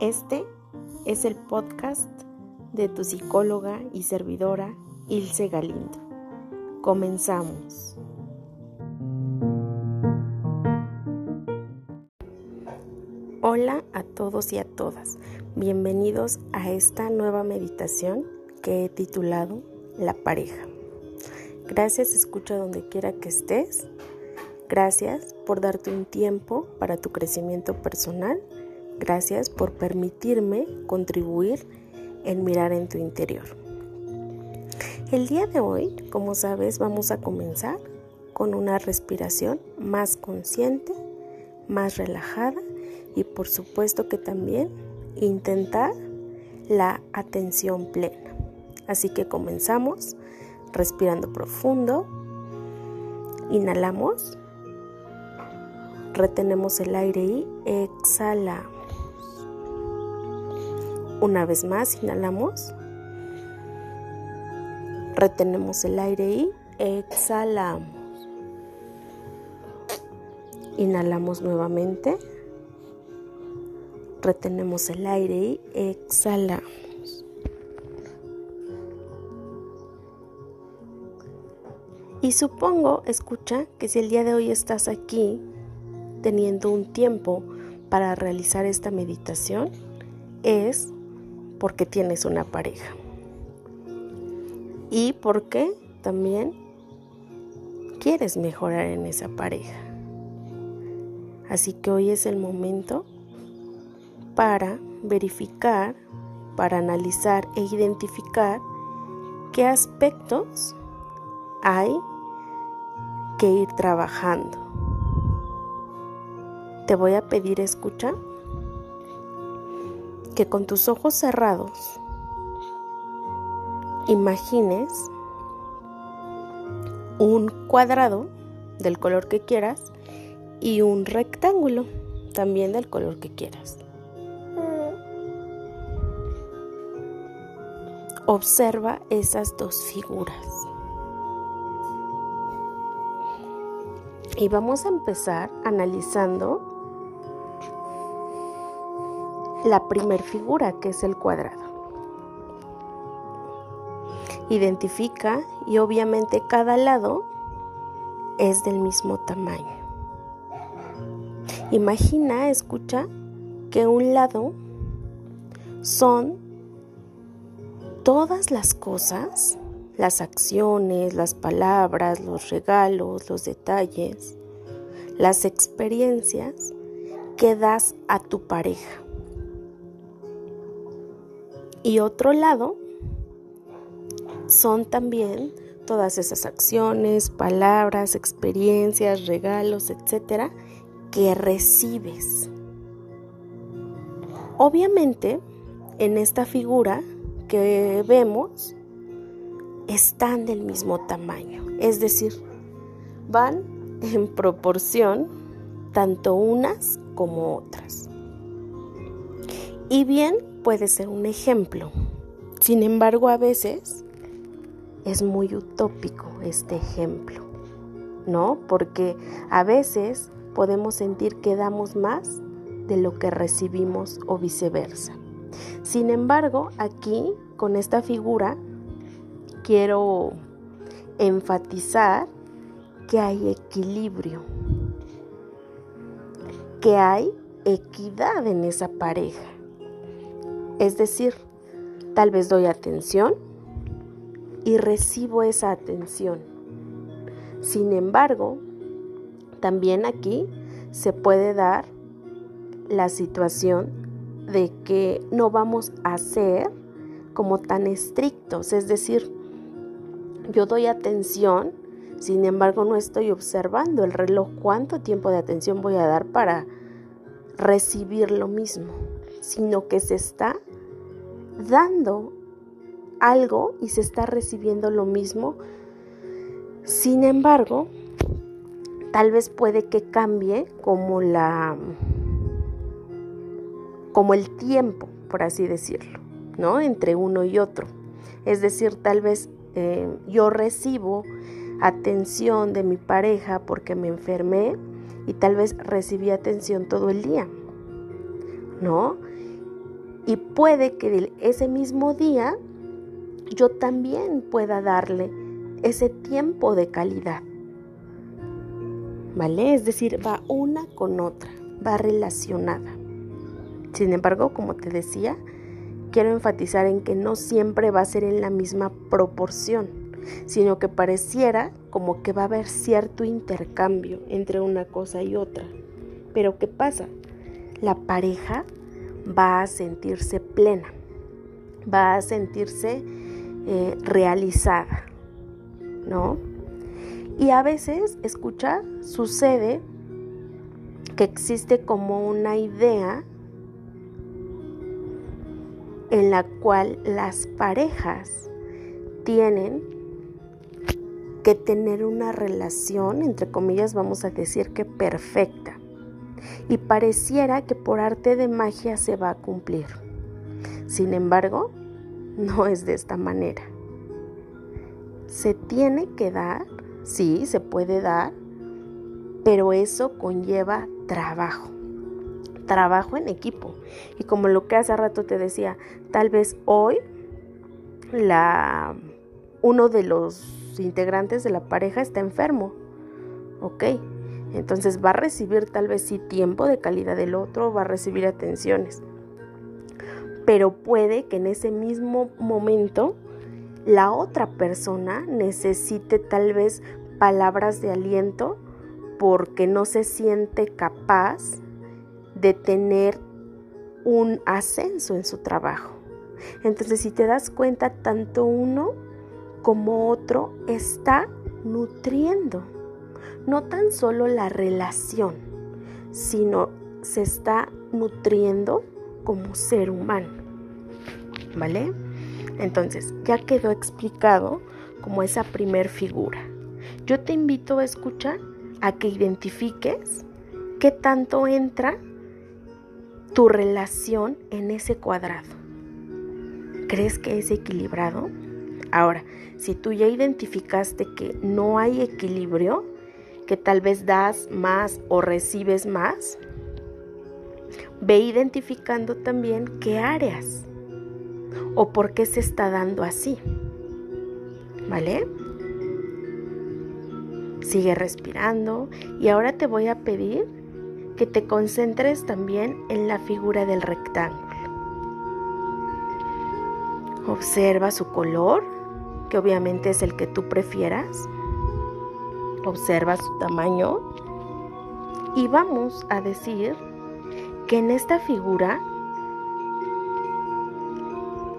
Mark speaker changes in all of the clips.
Speaker 1: Este es el podcast de tu psicóloga y servidora Ilse Galindo. Comenzamos. Hola a todos y a todas. Bienvenidos a esta nueva meditación que he titulado La pareja. Gracias, escucha donde quiera que estés. Gracias por darte un tiempo para tu crecimiento personal Gracias por permitirme contribuir en mirar en tu interior. El día de hoy, como sabes, vamos a comenzar con una respiración más consciente, más relajada y por supuesto que también intentar la atención plena. Así que comenzamos respirando profundo. Inhalamos, retenemos el aire y exhalamos. Una vez más, inhalamos. Retenemos el aire y exhalamos. Inhalamos nuevamente. Retenemos el aire y exhalamos. Y supongo, escucha, que si el día de hoy estás aquí teniendo un tiempo para realizar esta meditación, es porque tienes una pareja. Y porque también quieres mejorar en esa pareja. Así que hoy es el momento para verificar, para analizar e identificar qué aspectos hay que ir trabajando. Te voy a pedir escucha que con tus ojos cerrados imagines un cuadrado del color que quieras y un rectángulo también del color que quieras. Observa esas dos figuras. Y vamos a empezar analizando la primer figura, que es el cuadrado. Identifica y obviamente cada lado es del mismo tamaño. Imagina, escucha, que un lado son todas las cosas, las acciones, las palabras, los regalos, los detalles, las experiencias que das a tu pareja. Y otro lado son también todas esas acciones, palabras, experiencias, regalos, etcétera, que recibes. Obviamente, en esta figura que vemos, están del mismo tamaño, es decir, van en proporción tanto unas como otras. Y bien, puede ser un ejemplo. Sin embargo, a veces es muy utópico este ejemplo, ¿no? Porque a veces podemos sentir que damos más de lo que recibimos o viceversa. Sin embargo, aquí con esta figura quiero enfatizar que hay equilibrio, que hay equidad en esa pareja. Es decir, tal vez doy atención y recibo esa atención. Sin embargo, también aquí se puede dar la situación de que no vamos a ser como tan estrictos, es decir, yo doy atención, sin embargo no estoy observando el reloj cuánto tiempo de atención voy a dar para recibir lo mismo, sino que se está dando algo y se está recibiendo lo mismo. Sin embargo, tal vez puede que cambie como la como el tiempo, por así decirlo, ¿no? Entre uno y otro. Es decir, tal vez eh, yo recibo atención de mi pareja porque me enfermé y tal vez recibí atención todo el día, ¿no? Y puede que ese mismo día yo también pueda darle ese tiempo de calidad. ¿Vale? Es decir, va una con otra, va relacionada. Sin embargo, como te decía, quiero enfatizar en que no siempre va a ser en la misma proporción, sino que pareciera como que va a haber cierto intercambio entre una cosa y otra. Pero ¿qué pasa? La pareja va a sentirse plena, va a sentirse eh, realizada, ¿no? Y a veces, escucha, sucede que existe como una idea en la cual las parejas tienen que tener una relación, entre comillas vamos a decir que perfecta. Y pareciera que por arte de magia se va a cumplir. Sin embargo, no es de esta manera. Se tiene que dar, sí, se puede dar, pero eso conlleva trabajo trabajo en equipo. Y como lo que hace rato te decía, tal vez hoy uno de los integrantes de la pareja está enfermo. Ok, entonces va a recibir tal vez sí tiempo de calidad del otro, va a recibir atenciones. Pero puede que en ese mismo momento la otra persona necesite tal vez palabras de aliento porque no se siente capaz de tener un ascenso en su trabajo. Entonces, si te das cuenta, tanto uno como otro está nutriendo, no tan solo la relación, sino se está nutriendo como ser humano. ¿Vale? Entonces, ya quedó explicado como esa primer figura. Yo te invito a escuchar, a que identifiques qué tanto entra tu relación en ese cuadrado. ¿Crees que es equilibrado? Ahora, si tú ya identificaste que no hay equilibrio, que tal vez das más o recibes más, ve identificando también qué áreas o por qué se está dando así. ¿Vale? Sigue respirando y ahora te voy a pedir que te concentres también en la figura del rectángulo. Observa su color, que obviamente es el que tú prefieras. Observa su tamaño. Y vamos a decir que en esta figura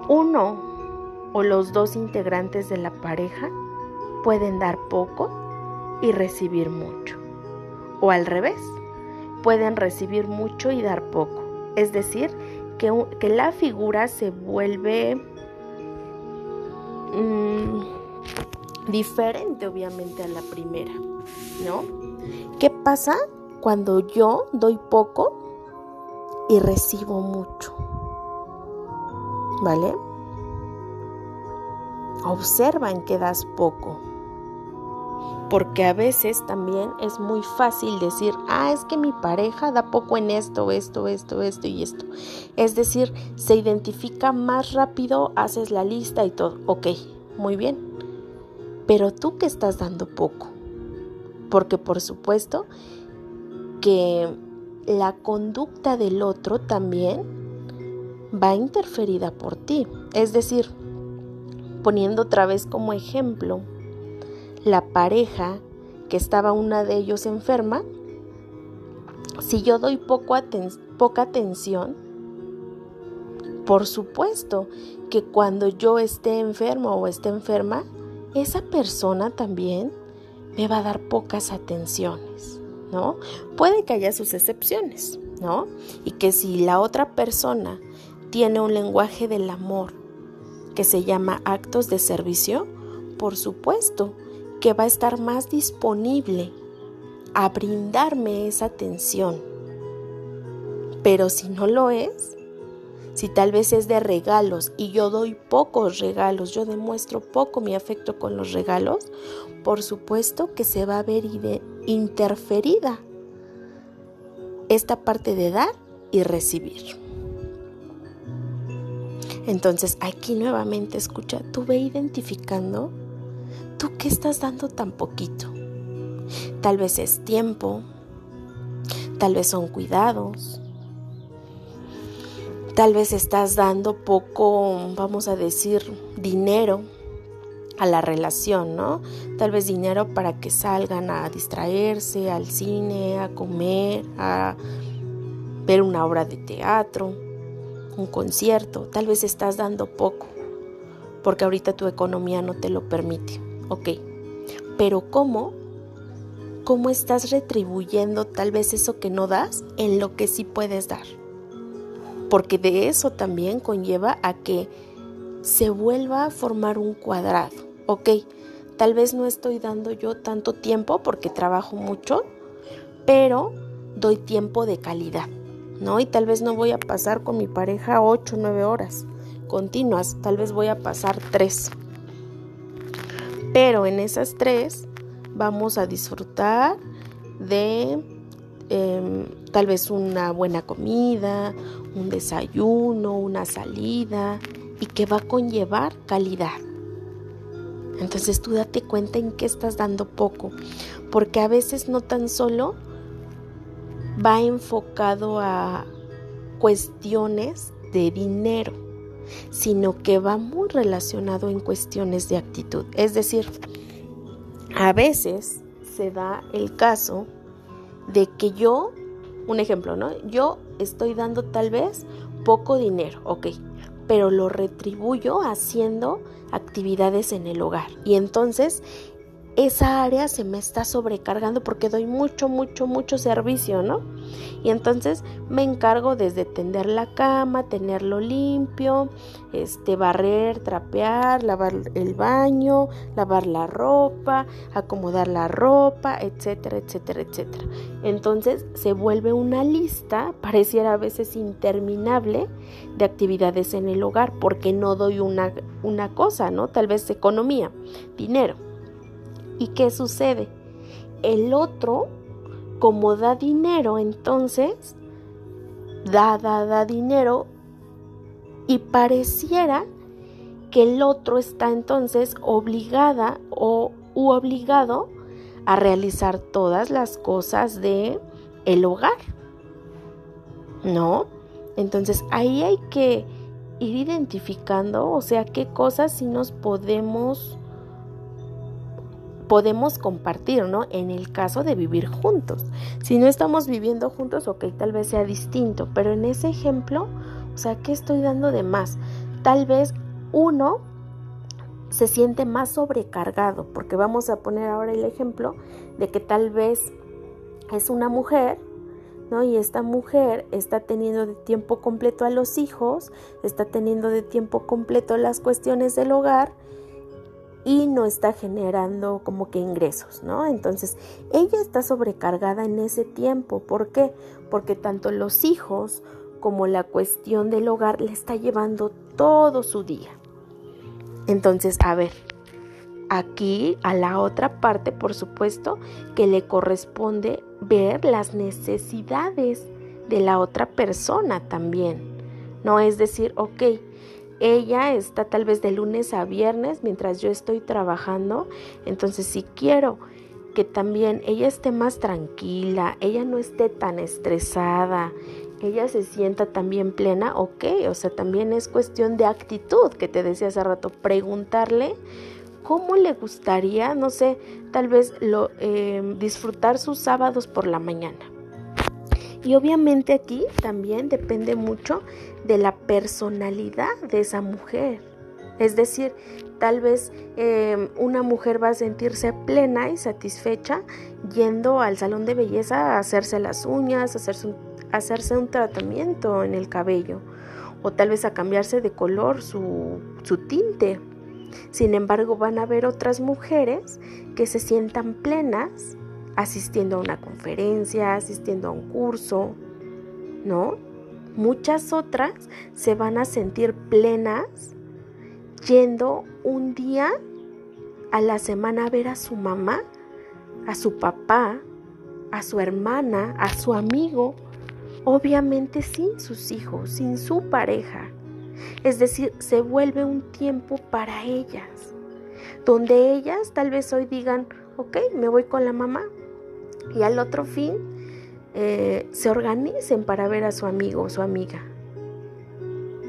Speaker 1: uno o los dos integrantes de la pareja pueden dar poco y recibir mucho. O al revés, pueden recibir mucho y dar poco. Es decir, que, que la figura se vuelve mm, diferente obviamente a la primera, ¿no? ¿Qué pasa cuando yo doy poco y recibo mucho? ¿Vale? Observa en que das poco porque a veces también es muy fácil decir, ah, es que mi pareja da poco en esto, esto, esto, esto y esto. Es decir, se identifica más rápido, haces la lista y todo. Ok, muy bien. Pero tú que estás dando poco. Porque por supuesto que la conducta del otro también va interferida por ti. Es decir, poniendo otra vez como ejemplo, la pareja que estaba una de ellos enferma, si yo doy poco poca atención, por supuesto que cuando yo esté enfermo o esté enferma, esa persona también me va a dar pocas atenciones, ¿no? Puede que haya sus excepciones, ¿no? Y que si la otra persona tiene un lenguaje del amor que se llama actos de servicio, por supuesto, que va a estar más disponible a brindarme esa atención. Pero si no lo es, si tal vez es de regalos y yo doy pocos regalos, yo demuestro poco mi afecto con los regalos, por supuesto que se va a ver interferida esta parte de dar y recibir. Entonces aquí nuevamente escucha, tú ve identificando, tú qué estás dando tan poquito. Tal vez es tiempo, tal vez son cuidados, tal vez estás dando poco, vamos a decir, dinero a la relación, ¿no? Tal vez dinero para que salgan a distraerse, al cine, a comer, a ver una obra de teatro, un concierto. Tal vez estás dando poco, porque ahorita tu economía no te lo permite. Ok, pero ¿cómo? ¿Cómo estás retribuyendo tal vez eso que no das en lo que sí puedes dar? Porque de eso también conlleva a que se vuelva a formar un cuadrado ok, tal vez no estoy dando yo tanto tiempo porque trabajo mucho, pero doy tiempo de calidad, ¿no? Y tal vez no voy a pasar con mi pareja 8 o 9 horas continuas, tal vez voy a pasar 3. Pero en esas 3 vamos a disfrutar de em, tal vez una buena comida, un desayuno, una salida y que va a conllevar calidad. Entonces tú date cuenta en qué estás dando poco, porque a veces no tan solo va enfocado a cuestiones de dinero, sino que va muy relacionado en cuestiones de actitud. Es decir, a veces se da el caso de que yo, un ejemplo, ¿no? Yo estoy dando tal vez poco dinero, ok, pero lo retribuyo haciendo actividades en el hogar. Y entonces esa área se me está sobrecargando porque doy mucho, mucho, mucho servicio, ¿no? Y entonces me encargo desde tender la cama, tenerlo limpio, este, barrer, trapear, lavar el baño, lavar la ropa, acomodar la ropa, etcétera, etcétera, etcétera. Entonces se vuelve una lista, pareciera a veces interminable, de actividades en el hogar porque no doy una, una cosa, ¿no? Tal vez economía, dinero ¿Y qué sucede? El otro, como da dinero, entonces, da, da, da dinero y pareciera que el otro está entonces obligada o u obligado a realizar todas las cosas de el hogar. ¿No? Entonces ahí hay que ir identificando, o sea, qué cosas sí nos podemos podemos compartir, ¿no? En el caso de vivir juntos. Si no estamos viviendo juntos, ok, tal vez sea distinto, pero en ese ejemplo, o sea, ¿qué estoy dando de más? Tal vez uno se siente más sobrecargado, porque vamos a poner ahora el ejemplo de que tal vez es una mujer ¿No? Y esta mujer está teniendo de tiempo completo a los hijos, está teniendo de tiempo completo las cuestiones del hogar y no está generando como que ingresos, ¿no? Entonces, ella está sobrecargada en ese tiempo. ¿Por qué? Porque tanto los hijos como la cuestión del hogar le está llevando todo su día. Entonces, a ver, aquí a la otra parte, por supuesto, que le corresponde ver las necesidades de la otra persona también. No es decir, ok, ella está tal vez de lunes a viernes mientras yo estoy trabajando. Entonces si quiero que también ella esté más tranquila, ella no esté tan estresada, ella se sienta también plena, ok, o sea, también es cuestión de actitud que te decía hace rato, preguntarle cómo le gustaría, no sé, tal vez lo, eh, disfrutar sus sábados por la mañana. Y obviamente aquí también depende mucho de la personalidad de esa mujer. Es decir, tal vez em, una mujer va a sentirse plena y satisfecha yendo al salón de belleza a hacerse las uñas, a hacerse un, hacerse un tratamiento en el cabello o tal vez a cambiarse de color su, su tinte. Sin embargo, van a haber otras mujeres que se sientan plenas asistiendo a una conferencia, asistiendo a un curso, ¿no? Muchas otras se van a sentir plenas yendo un día a la semana a ver a su mamá, a su papá, a su hermana, a su amigo, obviamente sin sus hijos, sin su pareja. Es decir, se vuelve un tiempo para ellas, donde ellas tal vez hoy digan, ok, me voy con la mamá, y al otro fin eh, se organicen para ver a su amigo o su amiga.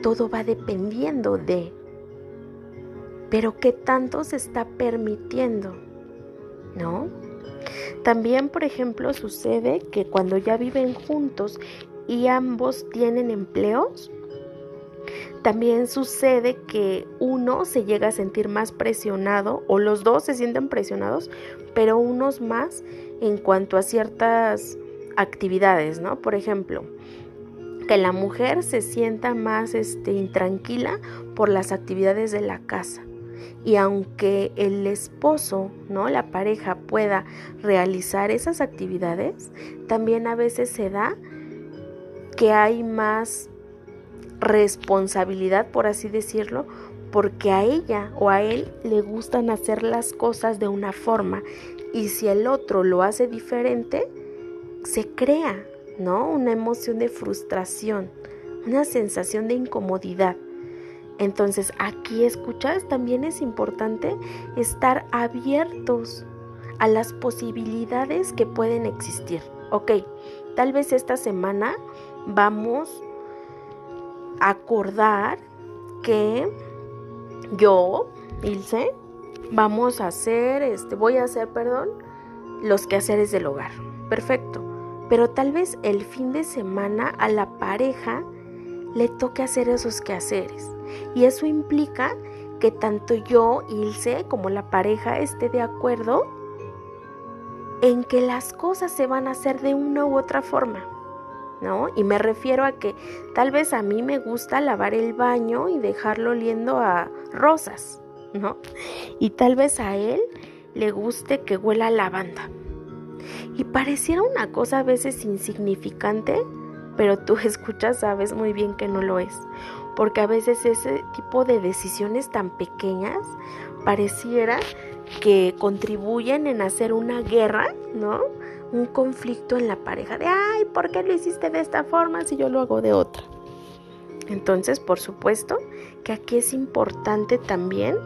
Speaker 1: Todo va dependiendo de, pero qué tanto se está permitiendo, ¿no? También, por ejemplo, sucede que cuando ya viven juntos y ambos tienen empleos, también sucede que uno se llega a sentir más presionado o los dos se sienten presionados, pero unos más en cuanto a ciertas actividades, ¿no? Por ejemplo, que la mujer se sienta más este, intranquila por las actividades de la casa. Y aunque el esposo, ¿no? La pareja pueda realizar esas actividades, también a veces se da que hay más responsabilidad, por así decirlo, porque a ella o a él le gustan hacer las cosas de una forma y si el otro lo hace diferente, se crea, ¿no? Una emoción de frustración, una sensación de incomodidad. Entonces, aquí escuchas, también es importante estar abiertos a las posibilidades que pueden existir. Ok, tal vez esta semana vamos a acordar que yo, Ilse, vamos a hacer, este, voy a hacer, perdón, los quehaceres del hogar. Perfecto. Pero tal vez el fin de semana a la pareja le toque hacer esos quehaceres. Y eso implica que tanto yo, Ilse, como la pareja esté de acuerdo en que las cosas se van a hacer de una u otra forma. ¿No? Y me refiero a que tal vez a mí me gusta lavar el baño y dejarlo oliendo a rosas, ¿no? Y tal vez a él le guste que huela lavanda. Y pareciera una cosa a veces insignificante, pero tú escuchas, sabes muy bien que no lo es. Porque a veces ese tipo de decisiones tan pequeñas pareciera que contribuyen en hacer una guerra, ¿no? Un conflicto en la pareja de, ay, ¿por qué lo hiciste de esta forma si yo lo hago de otra? Entonces, por supuesto que aquí es importante también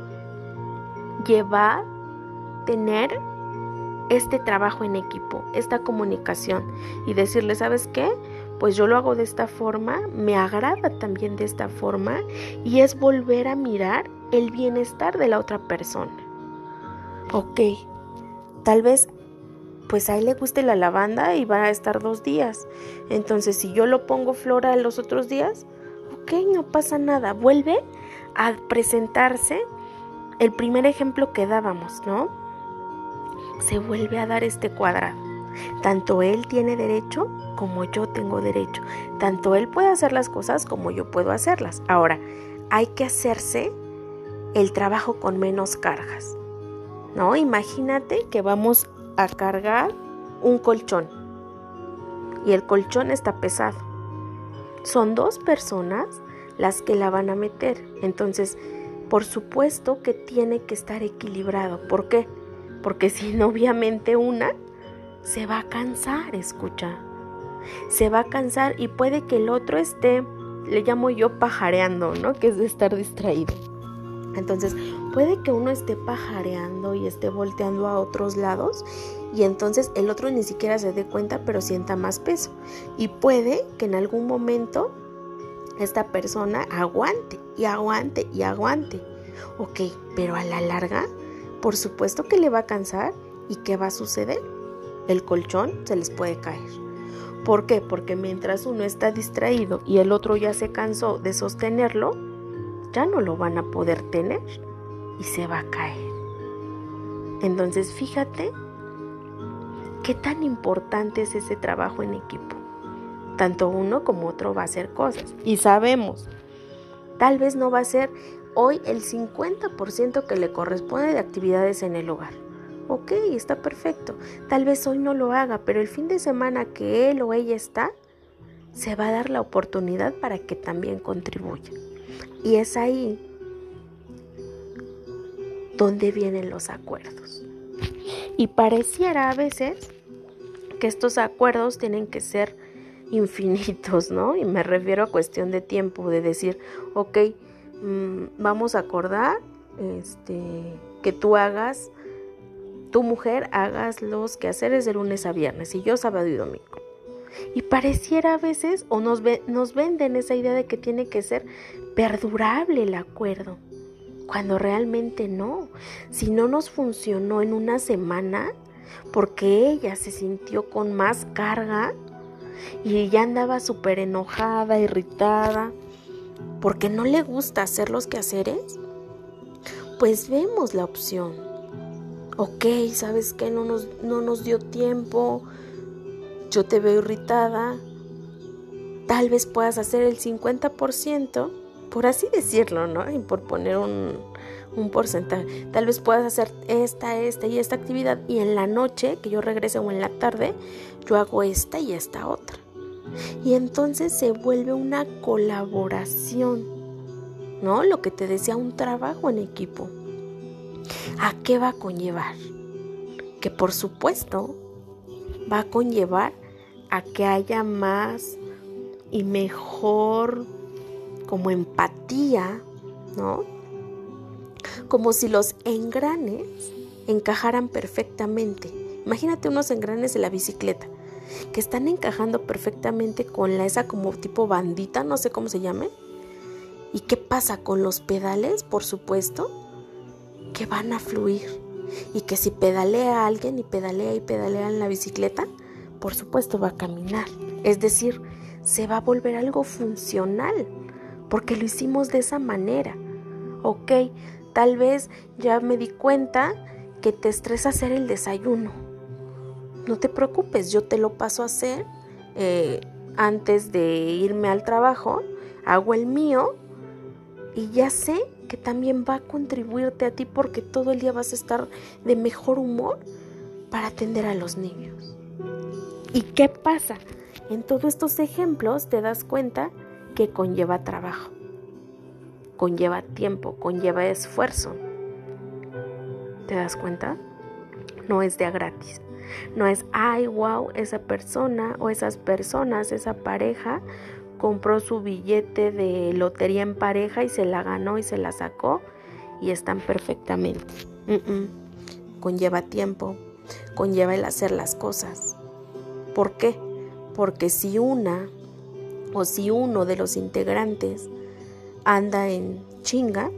Speaker 1: llevar, tener este trabajo en equipo, esta comunicación y decirle, ¿sabes qué? Pues yo lo hago de esta forma, me agrada también de esta forma y es volver a mirar el bienestar de la otra persona. Ok, tal vez pues a él le guste la lavanda y va a estar dos días. Entonces si yo lo pongo flora los otros días, ok, no pasa nada. Vuelve a presentarse el primer ejemplo que dábamos, ¿no? Se vuelve a dar este cuadrado. Tanto él tiene derecho como yo tengo derecho. Tanto él puede hacer las cosas como yo puedo hacerlas. Ahora, hay que hacerse el trabajo con menos cargas. ¿No? Imagínate que vamos a cargar un colchón y el colchón está pesado. Son dos personas las que la van a meter. Entonces, por supuesto que tiene que estar equilibrado. ¿Por qué? Porque si no, obviamente una se va a cansar, escucha. Se va a cansar y puede que el otro esté, le llamo yo pajareando, ¿no? Que es de estar distraído. Entonces, puede que uno esté pajareando y esté volteando a otros lados y entonces el otro ni siquiera se dé cuenta pero sienta más peso. Y puede que en algún momento esta persona aguante y aguante y aguante. Ok, pero a la larga, por supuesto que le va a cansar y ¿qué va a suceder? El colchón se les puede caer. ¿Por qué? Porque mientras uno está distraído y el otro ya se cansó de sostenerlo, ya no lo van a poder tener y se va a caer. Entonces fíjate qué tan importante es ese trabajo en equipo tanto uno como otro va a hacer cosas. Y sabemos, tal vez no va a ser hoy el 50% que le corresponde de actividades en el hogar. Ok, está perfecto. Tal vez hoy no lo haga, pero el fin de semana que él o ella está, se va a dar la oportunidad para que también contribuya. Y es ahí donde vienen los acuerdos. Y pareciera a veces que estos acuerdos tienen que ser infinitos, ¿no? Y me refiero a cuestión de tiempo, de decir, ok, mm, vamos a acordar este, que tú hagas, tu mujer hagas los quehaceres de lunes a viernes y yo sábado y domingo. Y pareciera a veces, o nos, nos venden esa idea de que tiene que ser perdurable el acuerdo, cuando realmente no. Si no nos funcionó en una semana, porque ella se sintió con más carga y ya andaba súper enojada, irritada, porque no le gusta hacer los quehaceres, pues vemos la opción. Ok, ¿sabes qué? No nos, no nos dio tiempo, yo te veo irritada, tal vez puedas hacer el 50%, por así decirlo, ¿no? Y por poner un, un porcentaje. Tal vez puedas hacer esta, esta y esta actividad y en la noche que yo regrese o en la tarde, yo hago esta y esta otra. Y entonces se vuelve una colaboración, ¿no? Lo que te decía, un trabajo en equipo. ¿A qué va a conllevar? Que por supuesto va a conllevar a que haya más y mejor como empatía, ¿no? Como si los engranes encajaran perfectamente. Imagínate unos engranes de la bicicleta que están encajando perfectamente con la esa como tipo bandita, no sé cómo se llame. ¿Y qué pasa con los pedales? Por supuesto, que van a fluir. Y que si pedalea alguien y pedalea y pedalea en la bicicleta, por supuesto va a caminar. Es decir, se va a volver algo funcional, porque lo hicimos de esa manera. Ok, Tal vez ya me di cuenta que te estresa hacer el desayuno. No te preocupes, yo te lo paso a hacer eh, antes de irme al trabajo. Hago el mío y ya sé que también va a contribuirte a ti porque todo el día vas a estar de mejor humor para atender a los niños. ¿Y qué pasa? En todos estos ejemplos te das cuenta que conlleva trabajo conlleva tiempo, conlleva esfuerzo. ¿Te das cuenta? No es de a gratis. No es, ay, wow, esa persona o esas personas, esa pareja compró su billete de lotería en pareja y se la ganó y se la sacó y están perfectamente. Conlleva tiempo, conlleva el hacer las cosas. ¿Por qué? Porque si una o si uno de los integrantes anda en chinga,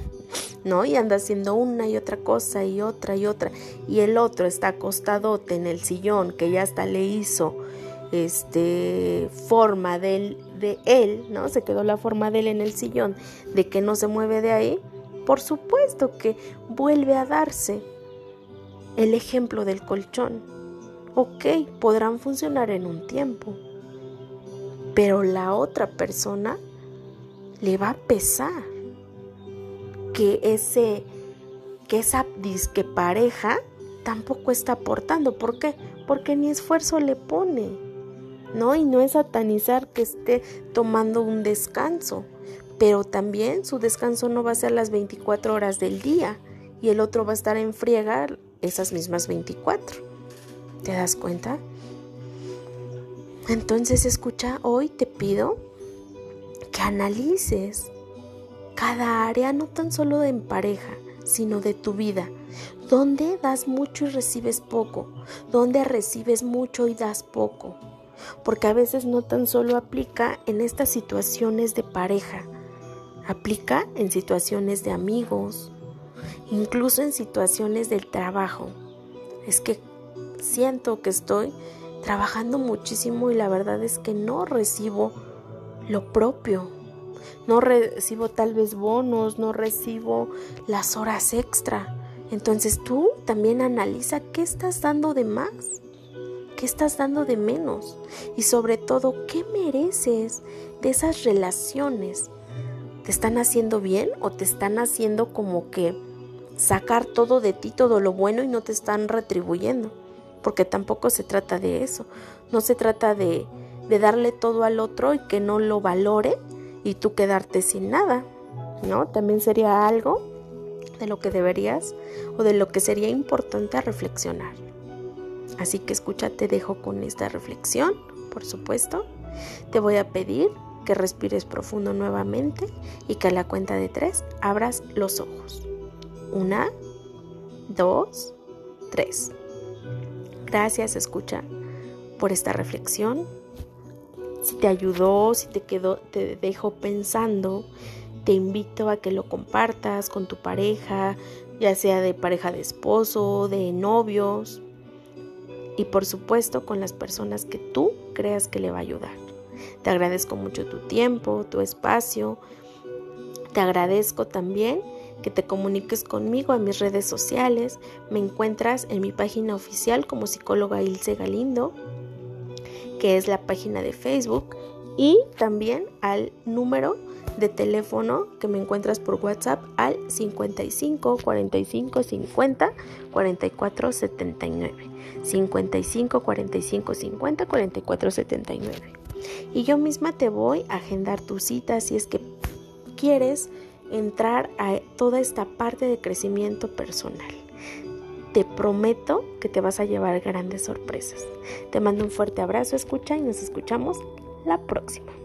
Speaker 1: ¿no? Y anda haciendo una y otra cosa y otra y otra. Y el otro está acostadote en el sillón que ya hasta le hizo este forma de él, de él, ¿no? Se quedó la forma de él en el sillón, de que no se mueve de ahí. Por supuesto que vuelve a darse el ejemplo del colchón. Ok, podrán funcionar en un tiempo, pero la otra persona le va a pesar que ese que esa disque pareja tampoco está aportando. ¿Por qué? Porque ni esfuerzo le pone. ¿No? Y no es satanizar que esté tomando un descanso, pero también su descanso no va a ser las 24 horas del día y el otro va a estar en friega esas mismas 24. ¿Te das cuenta? Entonces escucha, hoy te pido que analices cada área, no tan solo en pareja, sino de tu vida. Donde das mucho y recibes poco. Donde recibes mucho y das poco. Porque a veces no tan solo aplica en estas situaciones de pareja, aplica en situaciones de amigos, incluso en situaciones del trabajo. Es que siento que estoy trabajando muchísimo y la verdad es que no recibo lo propio. No recibo tal vez bonos, no recibo las horas extra. Entonces tú también analiza qué estás dando de más, qué estás dando de menos y sobre todo qué mereces de esas relaciones. ¿Te están haciendo bien o te están haciendo como que sacar todo de ti, todo lo bueno y no te están retribuyendo? Porque tampoco se trata de eso. No se trata de de darle todo al otro y que no lo valore y tú quedarte sin nada, ¿no? También sería algo de lo que deberías o de lo que sería importante reflexionar. Así que escucha, te dejo con esta reflexión. por supuesto, te voy a pedir que respires profundo nuevamente y que a la cuenta de tres abras los ojos. Una, dos, tres. Gracias, escucha, por esta reflexión. Si te ayudó, si te quedó, te dejó pensando, te invito a que lo compartas con tu pareja, ya sea de pareja de esposo, de novios y por supuesto con las personas que tú creas que le va a ayudar. Te agradezco mucho tu tiempo, tu espacio. Te agradezco también que te comuniques conmigo en mis redes sociales. Me encuentras en mi página oficial como psicóloga Ilse Galindo, que es la página de Facebook, y también al número de teléfono que me encuentras por WhatsApp al 55 45 50 44 79. 55 45 50 44 79. Y yo misma te voy a agendar tu cita si es que quieres entrar a toda esta parte de crecimiento personal. Te prometo que te vas a llevar grandes sorpresas. Te mando un fuerte abrazo, escucha y nos escuchamos la próxima.